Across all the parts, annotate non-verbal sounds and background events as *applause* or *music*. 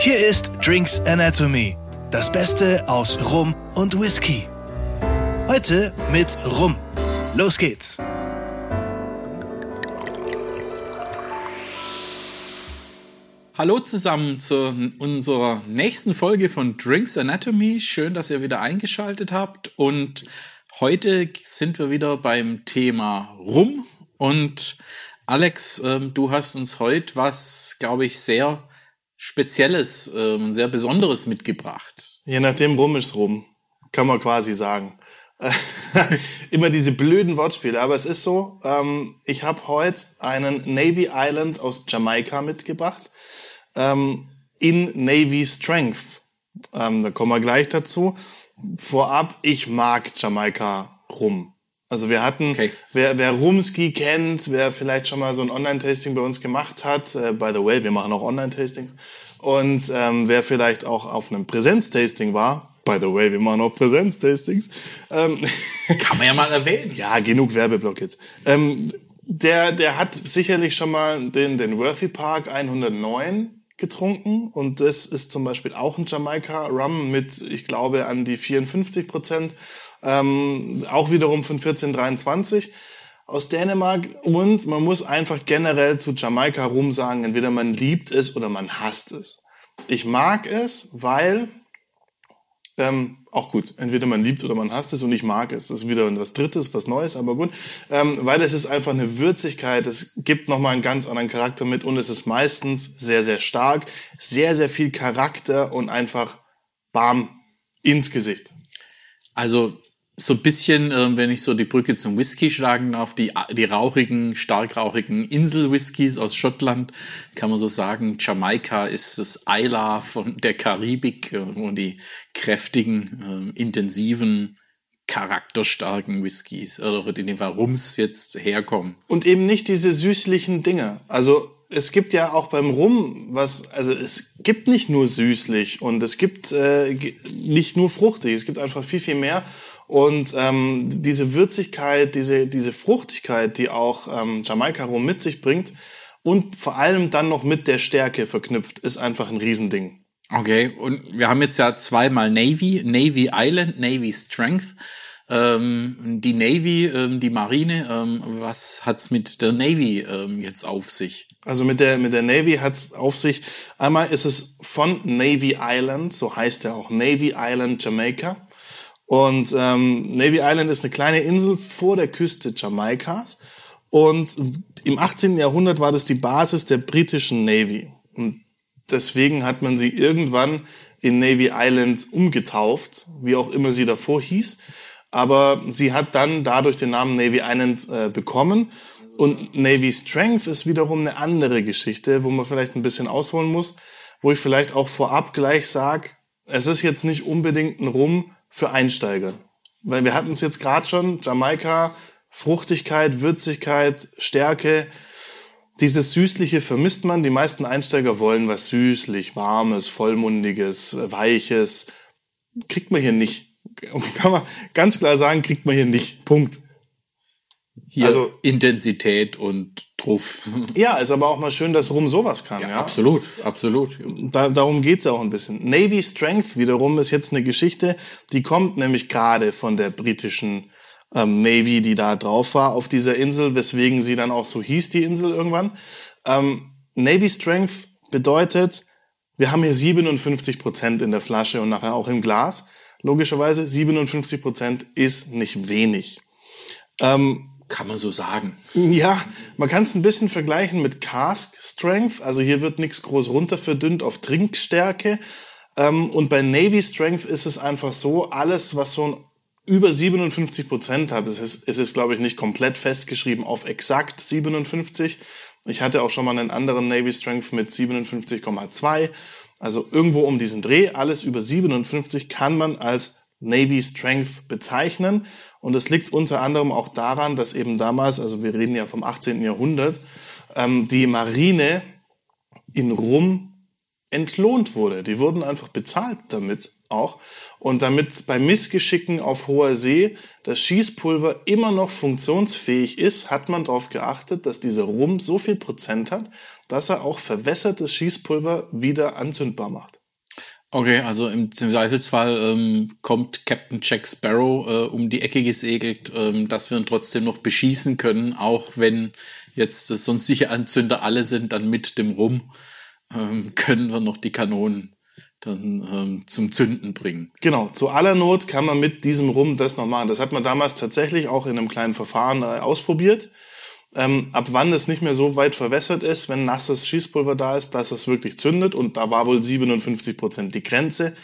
Hier ist Drinks Anatomy, das Beste aus Rum und Whisky. Heute mit Rum. Los geht's. Hallo zusammen zu unserer nächsten Folge von Drinks Anatomy. Schön, dass ihr wieder eingeschaltet habt. Und heute sind wir wieder beim Thema Rum. Und Alex, ähm, du hast uns heute was, glaube ich, sehr Spezielles, ähm, sehr Besonderes mitgebracht. Je nachdem, rum ist rum, kann man quasi sagen. *laughs* Immer diese blöden Wortspiele, aber es ist so, ähm, ich habe heute einen Navy Island aus Jamaika mitgebracht ähm, in Navy Strength. Ähm, da kommen wir gleich dazu. Vorab, ich mag Jamaika rum. Also wir hatten, okay. wer, wer Rumski kennt, wer vielleicht schon mal so ein Online-Tasting bei uns gemacht hat, äh, by the way, wir machen auch Online-Tastings, und ähm, wer vielleicht auch auf einem Präsenz-Tasting war, by the way, wir machen auch Präsenz-Tastings. Ähm, *laughs* Kann man ja mal erwähnen. Ja, genug Werbeblock jetzt. Ähm, der, der hat sicherlich schon mal den, den Worthy Park 109 getrunken. Und das ist zum Beispiel auch ein Jamaika Rum mit, ich glaube, an die 54 Prozent, ähm, auch wiederum von 1423 aus Dänemark. Und man muss einfach generell zu Jamaika Rum sagen, entweder man liebt es oder man hasst es. Ich mag es, weil ähm, auch gut, entweder man liebt oder man hasst es und ich mag es. Das ist wieder was Drittes, was Neues, aber gut. Ähm, weil es ist einfach eine Würzigkeit, es gibt nochmal einen ganz anderen Charakter mit und es ist meistens sehr, sehr stark, sehr, sehr viel Charakter und einfach warm ins Gesicht. Also so ein bisschen, äh, wenn ich so die Brücke zum Whisky schlagen darf, die, die rauchigen, stark rauchigen Insel-Whiskys aus Schottland, kann man so sagen. Jamaika ist das Isla von der Karibik, äh, wo die kräftigen, äh, intensiven, charakterstarken Whiskys oder die dem Rums jetzt herkommen. Und eben nicht diese süßlichen Dinge. Also es gibt ja auch beim Rum was, also es gibt nicht nur süßlich und es gibt äh, nicht nur fruchtig, es gibt einfach viel, viel mehr. Und ähm, diese Würzigkeit, diese, diese Fruchtigkeit, die auch ähm, Jamaika Rum mit sich bringt und vor allem dann noch mit der Stärke verknüpft, ist einfach ein Riesending. Okay, und wir haben jetzt ja zweimal Navy, Navy Island, Navy Strength. Ähm, die Navy, ähm, die Marine, ähm, was hat's mit der Navy ähm, jetzt auf sich? Also mit der mit der Navy hat's auf sich. Einmal ist es von Navy Island, so heißt er auch Navy Island Jamaica. Und ähm, Navy Island ist eine kleine Insel vor der Küste Jamaikas. Und im 18. Jahrhundert war das die Basis der britischen Navy. Und deswegen hat man sie irgendwann in Navy Island umgetauft, wie auch immer sie davor hieß. Aber sie hat dann dadurch den Namen Navy Island äh, bekommen. Und Navy Strength ist wiederum eine andere Geschichte, wo man vielleicht ein bisschen ausholen muss, wo ich vielleicht auch vorab gleich sage, es ist jetzt nicht unbedingt ein Rum, für Einsteiger. Weil wir hatten es jetzt gerade schon, Jamaika, Fruchtigkeit, Würzigkeit, Stärke. Dieses Süßliche vermisst man. Die meisten Einsteiger wollen was süßlich, warmes, vollmundiges, weiches. Kriegt man hier nicht. *laughs* Kann man ganz klar sagen, kriegt man hier nicht. Punkt. Hier also Intensität und Truff. *laughs* Ja, ist aber auch mal schön, dass Rum sowas kann. Ja, ja? absolut, absolut. Da, darum geht's auch ein bisschen. Navy Strength wiederum ist jetzt eine Geschichte, die kommt nämlich gerade von der britischen ähm, Navy, die da drauf war auf dieser Insel, weswegen sie dann auch so hieß, die Insel irgendwann. Ähm, Navy Strength bedeutet, wir haben hier 57 Prozent in der Flasche und nachher auch im Glas. Logischerweise 57 Prozent ist nicht wenig. Ähm, kann man so sagen. Ja, man kann es ein bisschen vergleichen mit Cask Strength. Also hier wird nichts groß runter verdünnt auf Trinkstärke. Ähm, und bei Navy Strength ist es einfach so, alles, was so über 57 Prozent hat, es ist, es ist, glaube ich, nicht komplett festgeschrieben auf exakt 57. Ich hatte auch schon mal einen anderen Navy Strength mit 57,2. Also irgendwo um diesen Dreh, alles über 57 kann man als Navy Strength bezeichnen. Und es liegt unter anderem auch daran, dass eben damals, also wir reden ja vom 18. Jahrhundert, ähm, die Marine in Rum entlohnt wurde. Die wurden einfach bezahlt damit, auch. Und damit bei Missgeschicken auf hoher See das Schießpulver immer noch funktionsfähig ist, hat man darauf geachtet, dass dieser Rum so viel Prozent hat, dass er auch verwässertes Schießpulver wieder anzündbar macht. Okay, also im Zweifelsfall ähm, kommt Captain Jack Sparrow äh, um die Ecke gesegelt, ähm, dass wir ihn trotzdem noch beschießen können, auch wenn jetzt das sonstige Anzünder alle sind, dann mit dem Rum ähm, *laughs* können wir noch die Kanonen dann ähm, zum Zünden bringen. Genau, zu aller Not kann man mit diesem Rum das noch machen. Das hat man damals tatsächlich auch in einem kleinen Verfahren äh, ausprobiert. Ähm, ab wann es nicht mehr so weit verwässert ist, wenn nasses Schießpulver da ist, dass es wirklich zündet. Und da war wohl 57 Prozent die Grenze.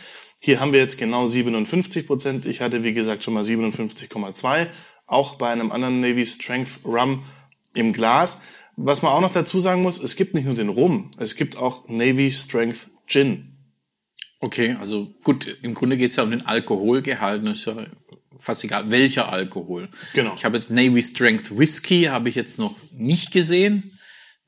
Hier haben wir jetzt genau 57 Prozent. Ich hatte, wie gesagt, schon mal 57,2. Auch bei einem anderen Navy Strength Rum im Glas. Was man auch noch dazu sagen muss, es gibt nicht nur den Rum, es gibt auch Navy Strength Gin. Okay, also gut, im Grunde geht es ja um den Alkoholgehalt, das ist ja fast egal, welcher Alkohol. Genau. Ich habe jetzt Navy Strength Whisky, habe ich jetzt noch nicht gesehen,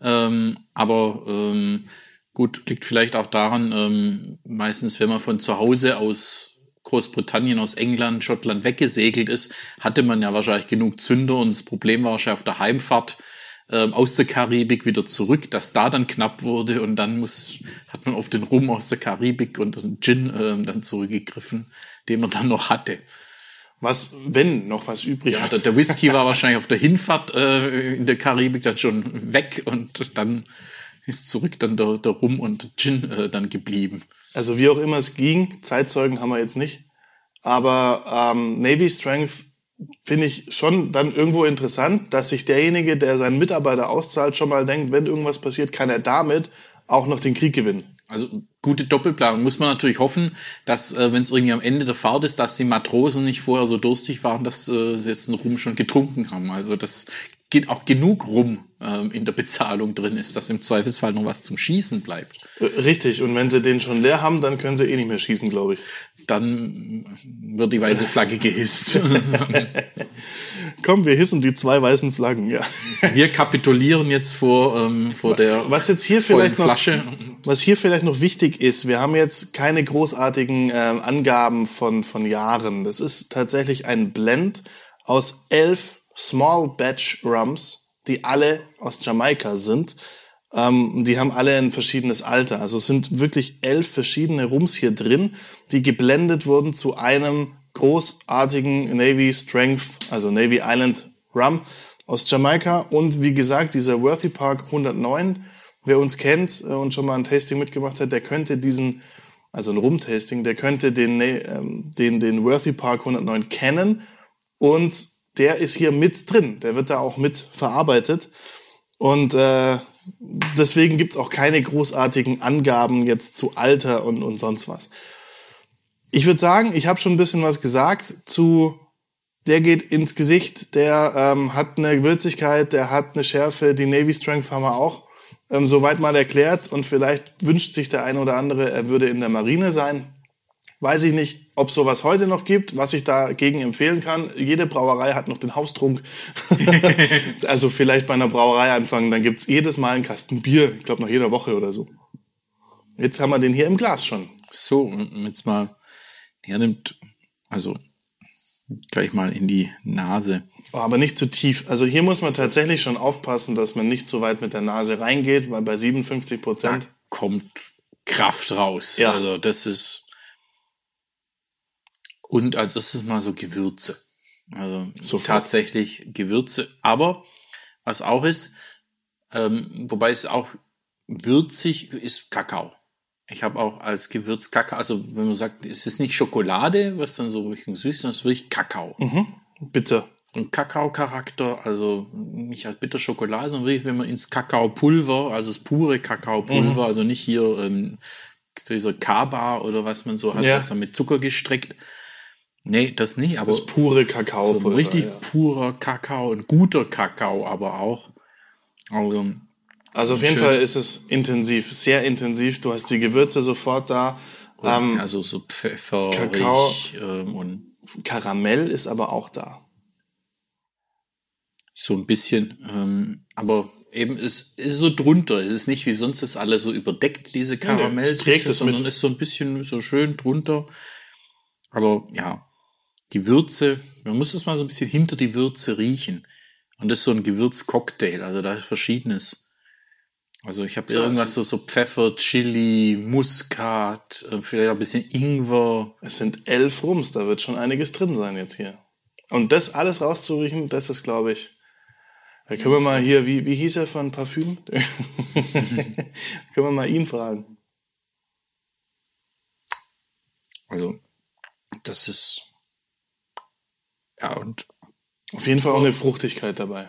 ähm, aber ähm, gut, liegt vielleicht auch daran, ähm, meistens wenn man von zu Hause aus Großbritannien, aus England, Schottland weggesegelt ist, hatte man ja wahrscheinlich genug Zünder und das Problem war wahrscheinlich auf der Heimfahrt, ähm, aus der Karibik wieder zurück, dass da dann knapp wurde und dann muss, hat man auf den Rum aus der Karibik und den Gin ähm, dann zurückgegriffen, den man dann noch hatte. Was, wenn noch was übrig ja, der, der Whisky war wahrscheinlich auf der Hinfahrt äh, in der Karibik dann schon weg und dann ist zurück dann der, der Rum und Gin äh, dann geblieben. Also wie auch immer es ging, Zeitzeugen haben wir jetzt nicht. Aber ähm, Navy Strength finde ich schon dann irgendwo interessant, dass sich derjenige, der seinen Mitarbeiter auszahlt, schon mal denkt, wenn irgendwas passiert, kann er damit auch noch den Krieg gewinnen. Also gute Doppelplanung. Muss man natürlich hoffen, dass, äh, wenn es irgendwie am Ende der Fahrt ist, dass die Matrosen nicht vorher so durstig waren, dass äh, sie jetzt einen Rum schon getrunken haben. Also das geht auch genug rum ähm, in der Bezahlung drin ist, dass im Zweifelsfall noch was zum Schießen bleibt. Äh, richtig. Und wenn sie den schon leer haben, dann können sie eh nicht mehr schießen, glaube ich dann wird die weiße Flagge gehisst. *laughs* *laughs* Komm, wir hissen die zwei weißen Flaggen, ja. Wir kapitulieren jetzt vor, ähm, vor der was jetzt hier vielleicht noch, Was hier vielleicht noch wichtig ist, wir haben jetzt keine großartigen äh, Angaben von, von Jahren. Das ist tatsächlich ein Blend aus elf Small Batch Rums, die alle aus Jamaika sind. Ähm, die haben alle ein verschiedenes Alter. Also es sind wirklich elf verschiedene Rums hier drin, die geblendet wurden zu einem großartigen Navy Strength, also Navy Island Rum aus Jamaika. Und wie gesagt, dieser Worthy Park 109, wer uns kennt äh, und schon mal ein Tasting mitgemacht hat, der könnte diesen, also ein Rum-Tasting, der könnte den, ähm, den, den Worthy Park 109 kennen. Und der ist hier mit drin. Der wird da auch mit verarbeitet. Und äh, deswegen gibt's auch keine großartigen Angaben jetzt zu Alter und, und sonst was. Ich würde sagen, ich habe schon ein bisschen was gesagt zu, der geht ins Gesicht, der ähm, hat eine Würzigkeit, der hat eine Schärfe, die Navy Strength haben wir auch ähm, soweit mal erklärt und vielleicht wünscht sich der eine oder andere, er würde in der Marine sein. Weiß ich nicht, ob sowas heute noch gibt, was ich dagegen empfehlen kann. Jede Brauerei hat noch den Haustrunk. *laughs* *laughs* also vielleicht bei einer Brauerei anfangen, dann gibt's jedes Mal einen Kasten Bier. Ich glaube nach jeder Woche oder so. Jetzt haben wir den hier im Glas schon. So, jetzt mal hernimmt, also gleich mal in die Nase. Aber nicht zu tief. Also hier muss man tatsächlich schon aufpassen, dass man nicht zu weit mit der Nase reingeht, weil bei 57 Prozent kommt Kraft raus. Ja. Also das ist und als erstes mal so Gewürze. Also Sofort. tatsächlich Gewürze. Aber was auch ist, ähm, wobei es auch würzig ist, Kakao. Ich habe auch als Gewürz Kakao, also wenn man sagt, es ist nicht Schokolade, was dann so richtig süß ist, sondern es ist wirklich Kakao. Mhm. Bitte. Ein Kakao-Charakter, also nicht als bitter Schokolade, sondern wirklich, wenn man ins Kakaopulver, also das pure Kakaopulver, mhm. also nicht hier ähm, dieser Kaba oder was man so hat, ja. was dann mit Zucker gestreckt, Nee, das nicht, aber. Das pure Kakao. So richtig ja. purer Kakao, ein guter Kakao aber auch. Also, also auf jeden Fall ist es intensiv, sehr intensiv. Du hast die Gewürze sofort da. Ähm, also so Pfeffer, Kakao ähm, und Karamell ist aber auch da. So ein bisschen, ähm, aber eben es ist so drunter. Es ist nicht wie sonst ist alles so überdeckt, diese Karamell, nee, trägt es sondern mit. ist so ein bisschen so schön drunter. Aber ja, die Würze, man muss es mal so ein bisschen hinter die Würze riechen. Und das ist so ein Gewürzcocktail, also da ist verschiedenes. Also ich habe irgendwas so, so Pfeffer, Chili, Muskat, äh, vielleicht ein bisschen Ingwer. Es sind elf Rums, da wird schon einiges drin sein jetzt hier. Und das alles rauszuriechen, das ist, glaube ich, da können wir mal hier, wie, wie hieß er von Parfüm? *laughs* können wir mal ihn fragen. Also, das ist, ja, und, Auf jeden Fall auch eine Fruchtigkeit dabei.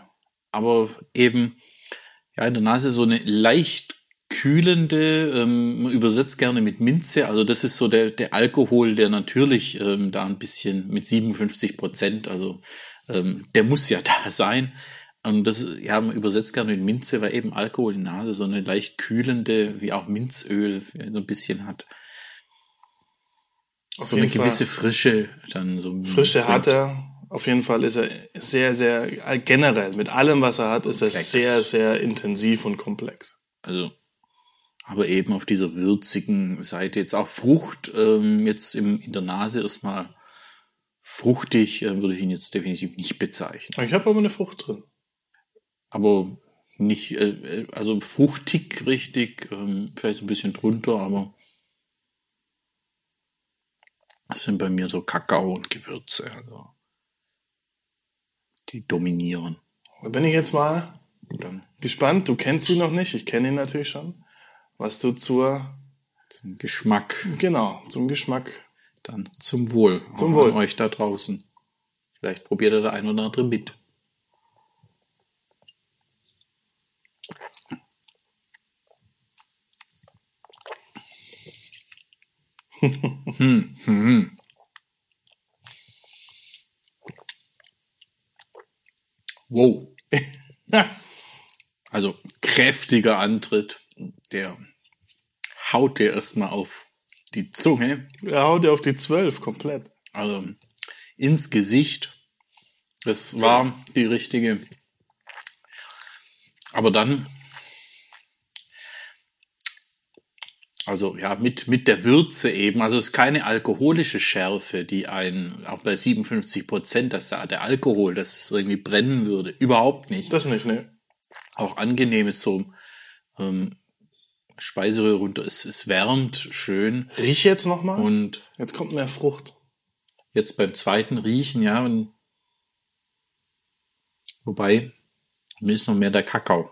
aber eben, ja, in der Nase so eine leicht kühlende, ähm, man übersetzt gerne mit Minze, also das ist so der, der Alkohol, der natürlich ähm, da ein bisschen mit 57 Prozent, also ähm, der muss ja *laughs* da sein. Und das, ja, man übersetzt gerne mit Minze, weil eben Alkohol in der Nase so eine leicht kühlende, wie auch Minzöl so ein bisschen hat. Auf so eine jeden Fall. gewisse Frische dann so. Frische hat er. Auf jeden Fall ist er sehr, sehr, generell, mit allem, was er hat, ist er Komplex. sehr, sehr intensiv und komplex. Also, aber eben auf dieser würzigen Seite jetzt auch Frucht, ähm, jetzt im, in der Nase erstmal fruchtig, äh, würde ich ihn jetzt definitiv nicht bezeichnen. Ich habe aber eine Frucht drin. Aber nicht, äh, äh, also fruchtig richtig, ähm, vielleicht ein bisschen drunter, aber das sind bei mir so Kakao und Gewürze, also die dominieren. Da bin ich jetzt mal Dann gespannt. Du kennst ihn noch nicht. Ich kenne ihn natürlich schon. Was du zur, zum Geschmack, genau, zum Geschmack. dann zum Wohl. Zum Wohl. euch da draußen. Vielleicht probiert ihr der ein oder andere mit. *laughs* hm, hm, hm. Wow. *laughs* Also kräftiger Antritt, der haut dir erstmal auf die Zunge, Er haut dir auf die zwölf komplett. also ins Gesicht. Das war die richtige. Aber dann, also ja, mit, mit der Würze eben, also es ist keine alkoholische Schärfe, die einen, auch bei 57 Prozent, dass da der Alkohol, dass es irgendwie brennen würde. Überhaupt nicht. Das nicht, ne? Auch angenehm ist so ähm, Speiseröhre runter, es, es wärmt schön Riech jetzt noch mal. und Jetzt kommt mehr Frucht. jetzt beim zweiten Riechen, ja, und wobei, mir ist noch mehr der Kakao.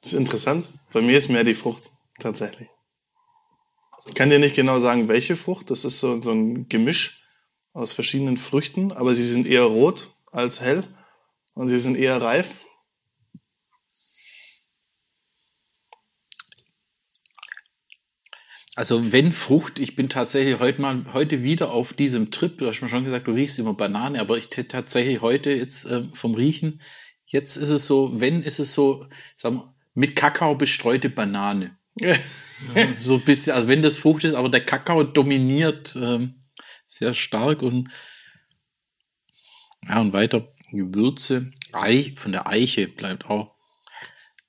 Das ist interessant. Bei mir ist mehr die Frucht, tatsächlich. Ich kann dir nicht genau sagen, welche Frucht. Das ist so, so ein Gemisch aus verschiedenen Früchten, aber sie sind eher rot als hell und sie sind eher reif. Also wenn Frucht, ich bin tatsächlich heute mal, heute wieder auf diesem Trip, du hast mir schon gesagt, du riechst immer Banane, aber ich tatsächlich heute jetzt ähm, vom Riechen, jetzt ist es so, wenn ist es so, sagen wir, mit Kakao bestreute Banane. So ein bisschen, also wenn das Frucht ist, aber der Kakao dominiert ähm, sehr stark und ja und weiter Gewürze, Eich, von der Eiche bleibt auch.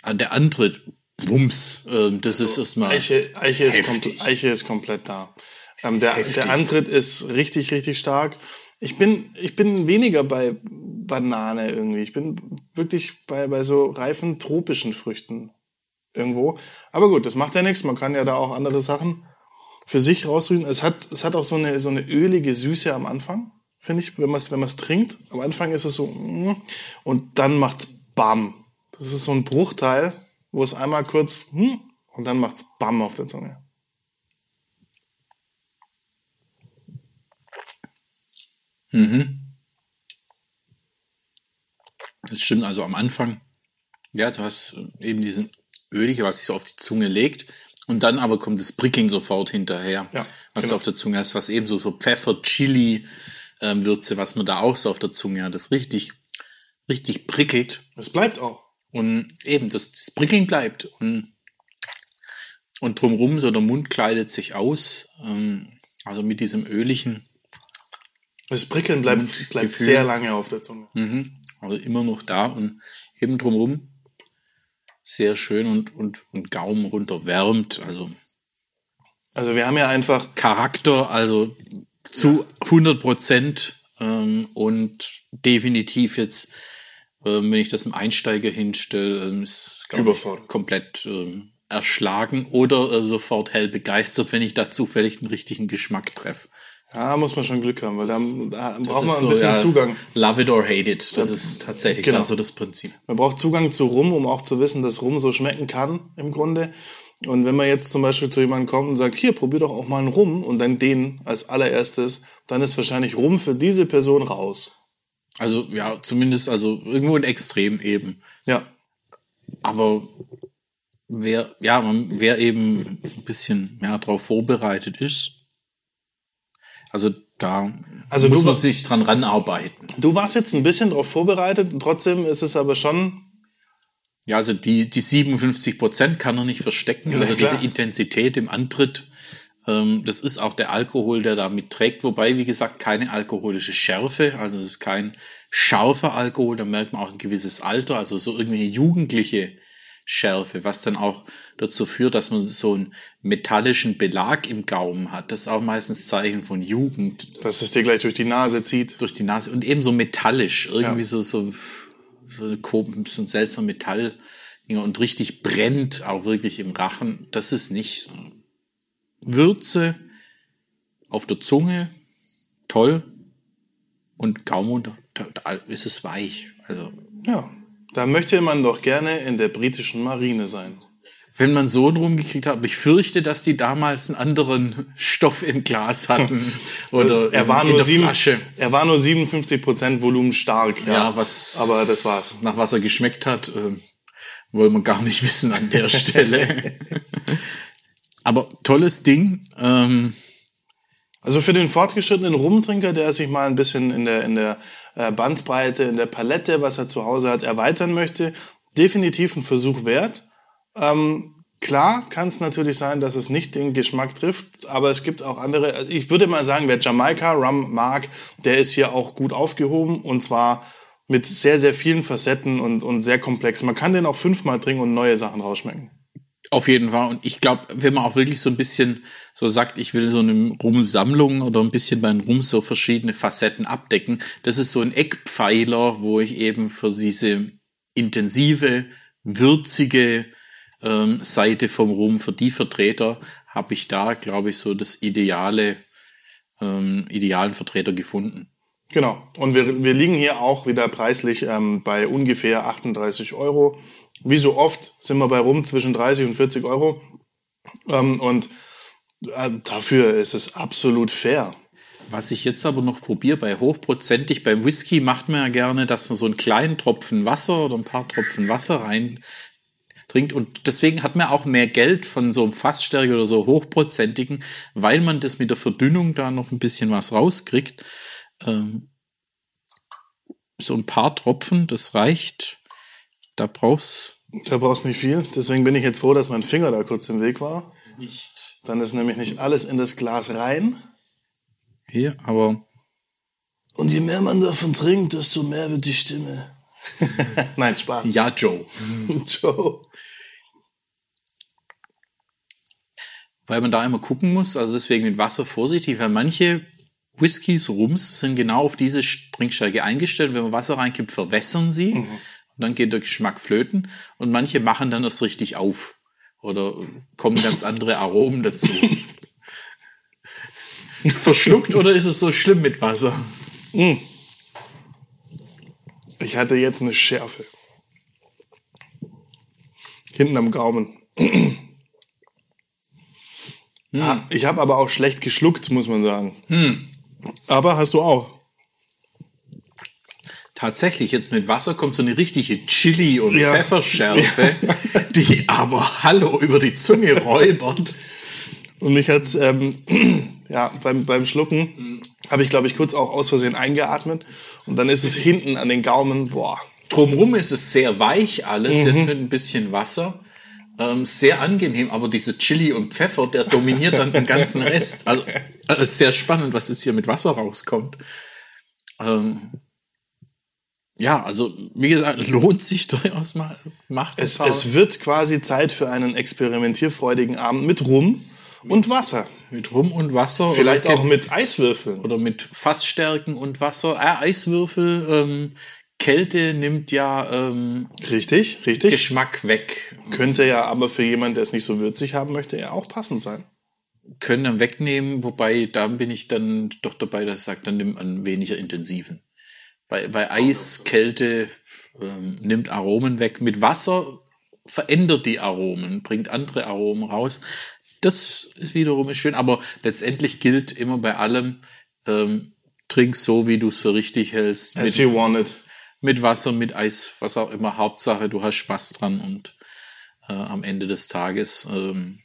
Ah, Der Antritt, Wumms, ähm, das ist erstmal Eiche, Eiche, ist, heftig. komple Eiche ist komplett da. Ähm, der, Heftig. der Antritt ist richtig, richtig stark. Ich bin, ich bin weniger bei Banane irgendwie. Ich bin wirklich bei, bei so reifen tropischen Früchten irgendwo. Aber gut, das macht ja nichts. Man kann ja da auch andere Sachen für sich rausrühren. Es hat, es hat auch so eine, so eine ölige Süße am Anfang, finde ich, wenn man es wenn trinkt. Am Anfang ist es so, mm, und dann macht's Bam. Das ist so ein Bruchteil, wo es einmal kurz, hm, und dann macht's Bam auf der Zunge. Das stimmt also am Anfang. Ja, du hast eben diesen Ölige, was sich so auf die Zunge legt. Und dann aber kommt das Pricking sofort hinterher. Ja, was genau. du auf der Zunge hast, was eben so, so Pfeffer, Chili, ähm, Würze, was man da auch so auf der Zunge hat, das richtig, richtig prickelt. Es bleibt auch. Und eben, das, das Prickeln bleibt. Und, und drumrum, so der Mund kleidet sich aus. Ähm, also mit diesem öligen, Das Prickeln bleibt, bleibt Gefühl. sehr lange auf der Zunge. Mhm. Also immer noch da und eben drumherum sehr schön und, und, und Gaumen runter wärmt. Also Also wir haben ja einfach Charakter, also zu 100 Prozent ähm, und definitiv jetzt, ähm, wenn ich das im Einsteiger hinstelle, ähm, ist Überfordert. komplett ähm, erschlagen oder äh, sofort hell begeistert, wenn ich da zufällig den richtigen Geschmack treffe. Ja, muss man schon Glück haben, weil da, da braucht man ein so, bisschen ja, Zugang. Love it or hate it. Das ist tatsächlich Genau. so das Prinzip. Man braucht Zugang zu Rum, um auch zu wissen, dass Rum so schmecken kann im Grunde. Und wenn man jetzt zum Beispiel zu jemandem kommt und sagt, hier, probier doch auch mal einen Rum und dann den als allererstes, dann ist wahrscheinlich Rum für diese Person raus. Also ja, zumindest also irgendwo ein Extrem eben. Ja. Aber wer, ja, man, wer eben ein bisschen mehr darauf vorbereitet ist, also da Also muss du man sich dran ranarbeiten. Du warst jetzt ein bisschen darauf vorbereitet, und trotzdem ist es aber schon, Ja, also die, die 57 Prozent kann er nicht verstecken. Na also klar. diese Intensität im Antritt, ähm, das ist auch der Alkohol, der da mitträgt. Wobei, wie gesagt, keine alkoholische Schärfe. Also es ist kein scharfer Alkohol. Da merkt man auch ein gewisses Alter. Also so irgendwelche jugendliche Schärfe, was dann auch dazu führt, dass man so einen metallischen Belag im Gaumen hat. Das ist auch meistens Zeichen von Jugend dass es dir gleich durch die Nase zieht. durch die Nase und eben so metallisch, irgendwie Ja. so, so, so, eine so ein seltsamer Metall und richtig brennt auch wirklich im Rachen. Das ist nicht so. Würze auf der Zunge, toll und Gaumen, ist es weich. Also Ja. Da möchte man doch gerne in der britischen Marine sein. wenn man so einen rumgekriegt hat, aber ich fürchte, dass die damals einen anderen Stoff im Glas hatten *laughs* oder Er war, in nur der sieben, Flasche. er war nur 57% Volumen stark. Ja, Ja, was- Aber das war's. nach was er geschmeckt hat, ähm, wollen wir gar nicht wissen an der *laughs* Stelle. Aber tolles Ding. Ähm, Also für den fortgeschrittenen Rumtrinker, der sich mal ein bisschen in der, in der äh, Bandbreite, in der Palette, was er zu Hause hat, erweitern möchte, definitiv ein Versuch wert. Ähm, klar kann es natürlich sein, dass es nicht den Geschmack trifft, aber es gibt auch andere. also Ich würde mal sagen, wer Jamaika Rum mag, der ist hier auch gut aufgehoben und zwar mit sehr, sehr vielen Facetten und, und sehr komplex. Man kann den auch fünfmal trinken und neue Sachen rausschmecken. Auf jeden Fall. Und ich glaube, wenn man auch wirklich so ein bisschen so sagt, ich will so eine Rumsammlung oder ein bisschen beim Rum so verschiedene Facetten abdecken, das ist so ein Eckpfeiler, wo ich eben für diese intensive, würzige ähm, Seite vom Rum, für die Vertreter, habe ich da, glaube ich, so das ideale, ähm, idealen Vertreter gefunden. Genau. Und wir, wir liegen hier auch wieder preislich ähm, bei ungefähr 38 Euro. Wie so oft sind wir bei rum zwischen 30 und 40 Euro. Ähm, und äh, dafür ist es absolut fair. Was ich jetzt aber noch probiere, bei hochprozentig, beim Whisky macht man ja gerne, dass man so einen kleinen Tropfen Wasser oder ein paar Tropfen Wasser rein trinkt. Und deswegen hat man auch mehr Geld von so einem Fassstärke oder so hochprozentigen, weil man das mit der Verdünnung da noch ein bisschen was rauskriegt. Ähm, so ein paar Tropfen, das reicht. Da brauchst Da brauchst nicht viel. Deswegen bin ich jetzt froh, dass mein Finger da kurz im Weg war. nicht Dann ist nämlich nicht alles in das Glas rein. hier, aber Und je mehr man davon trinkt, desto mehr wird die Stimme. *laughs* Nein, Spaß. ja, Joe. *laughs* Joe. weil man da immer gucken muss, also deswegen mit Wasser vorsichtig, weil manche Whiskys, Rums sind genau auf diese Trinkstärke eingestellt. Wenn man Wasser reinkippt, verwässern sie und dann geht der Geschmack flöten und manche machen dann das richtig auf oder kommen ganz andere Aromen dazu. *laughs* Verschluckt oder ist es so schlimm mit Wasser? Ich hatte jetzt eine Schärfe. Hinten am Gaumen. Ah, Ich habe aber auch schlecht geschluckt, muss man sagen. Aber hast du auch. Tatsächlich, jetzt mit Wasser kommt so eine richtige Chili- und Ja. Pfefferschärfe, *laughs* die aber Hallo über die Zunge räubert. Und mich hat's ähm, *clears throat* ja beim beim Schlucken habe ich glaube ich kurz auch aus Versehen eingeatmet und dann ist es hinten an den Gaumen boah Drumrum ist es sehr weich alles, Mhm. jetzt mit ein bisschen Wasser. Ähm, sehr angenehm, aber diese Chili und Pfeffer, der dominiert dann den ganzen Rest. Also äh, ist sehr spannend, was jetzt hier mit Wasser rauskommt. Ähm, ja, also wie gesagt, *laughs* lohnt sich durchaus mal. Macht es, es wird quasi Zeit für einen experimentierfreudigen Abend mit Rum und Wasser. Mit Rum und Wasser. Vielleicht auch mit Eiswürfeln. Oder mit Fassstärken und Wasser. Ah, Eiswürfel, ähm, Kälte nimmt ja ähm, Richtig, richtig. Geschmack weg. Könnte ja aber für jemanden, der es nicht so würzig haben möchte, ja auch passend sein. Können dann wegnehmen, wobei da bin ich dann doch dabei, dass ich sage, dann nimmt man weniger intensiven. Bei, bei Eis, Kälte ähm, nimmt Aromen weg. Mit Wasser verändert die Aromen, bringt andere Aromen raus. Das ist wiederum schön, aber letztendlich gilt immer bei allem, ähm, trink so, wie du es für richtig hältst. As you want it. mit Wasser, mit Eis, was auch immer. Hauptsache, du hast Spaß dran und äh, am Ende des Tages ähm,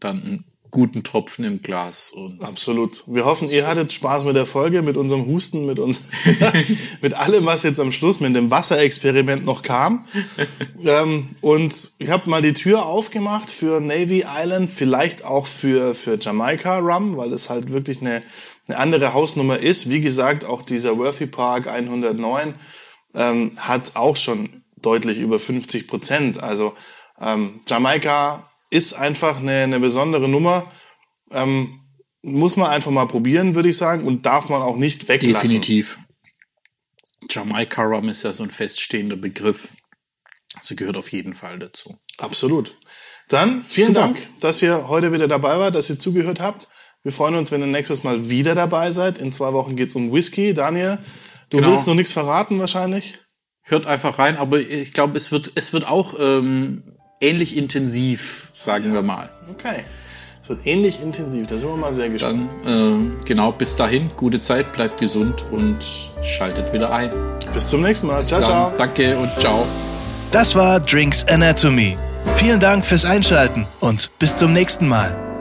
dann einen guten Tropfen im Glas. Und Absolut. Wir hoffen, ihr hattet Spaß mit der Folge, mit unserem Husten, mit uns, *laughs* mit allem, was jetzt am Schluss mit dem Wasserexperiment noch kam. *laughs* ähm, und ich habe mal die Tür aufgemacht für Navy Island, vielleicht auch für, für Jamaika Rum, weil es halt wirklich eine, eine andere Hausnummer ist. Wie gesagt, auch dieser Worthy Park 109 ähm, hat auch schon deutlich über 50 Prozent. Also ähm, Jamaika ist einfach eine, eine besondere Nummer. Ähm, muss man einfach mal probieren, würde ich sagen, und darf man auch nicht weglassen. definitiv. Jamaika Rum ist ja so ein feststehender Begriff. Also gehört auf jeden Fall dazu. Absolut. Dann vielen Super. Dank, dass ihr heute wieder dabei wart, dass ihr zugehört habt. Wir freuen uns, wenn ihr nächstes Mal wieder dabei seid. In zwei Wochen geht's um Whisky. Daniel, du Genau. willst noch nichts verraten wahrscheinlich? Hört einfach rein, aber ich glaube, es wird, es wird auch ähm, ähnlich intensiv, sagen wir mal. Okay. Es wird ähnlich intensiv, da sind wir mal sehr gespannt. Dann, äh, genau, bis dahin, gute Zeit, bleibt gesund und schaltet wieder ein. Bis zum nächsten Mal. Ciao, Dann ciao. Danke und ciao. Das war Drinks Anatomy. Vielen Dank fürs Einschalten und bis zum nächsten Mal.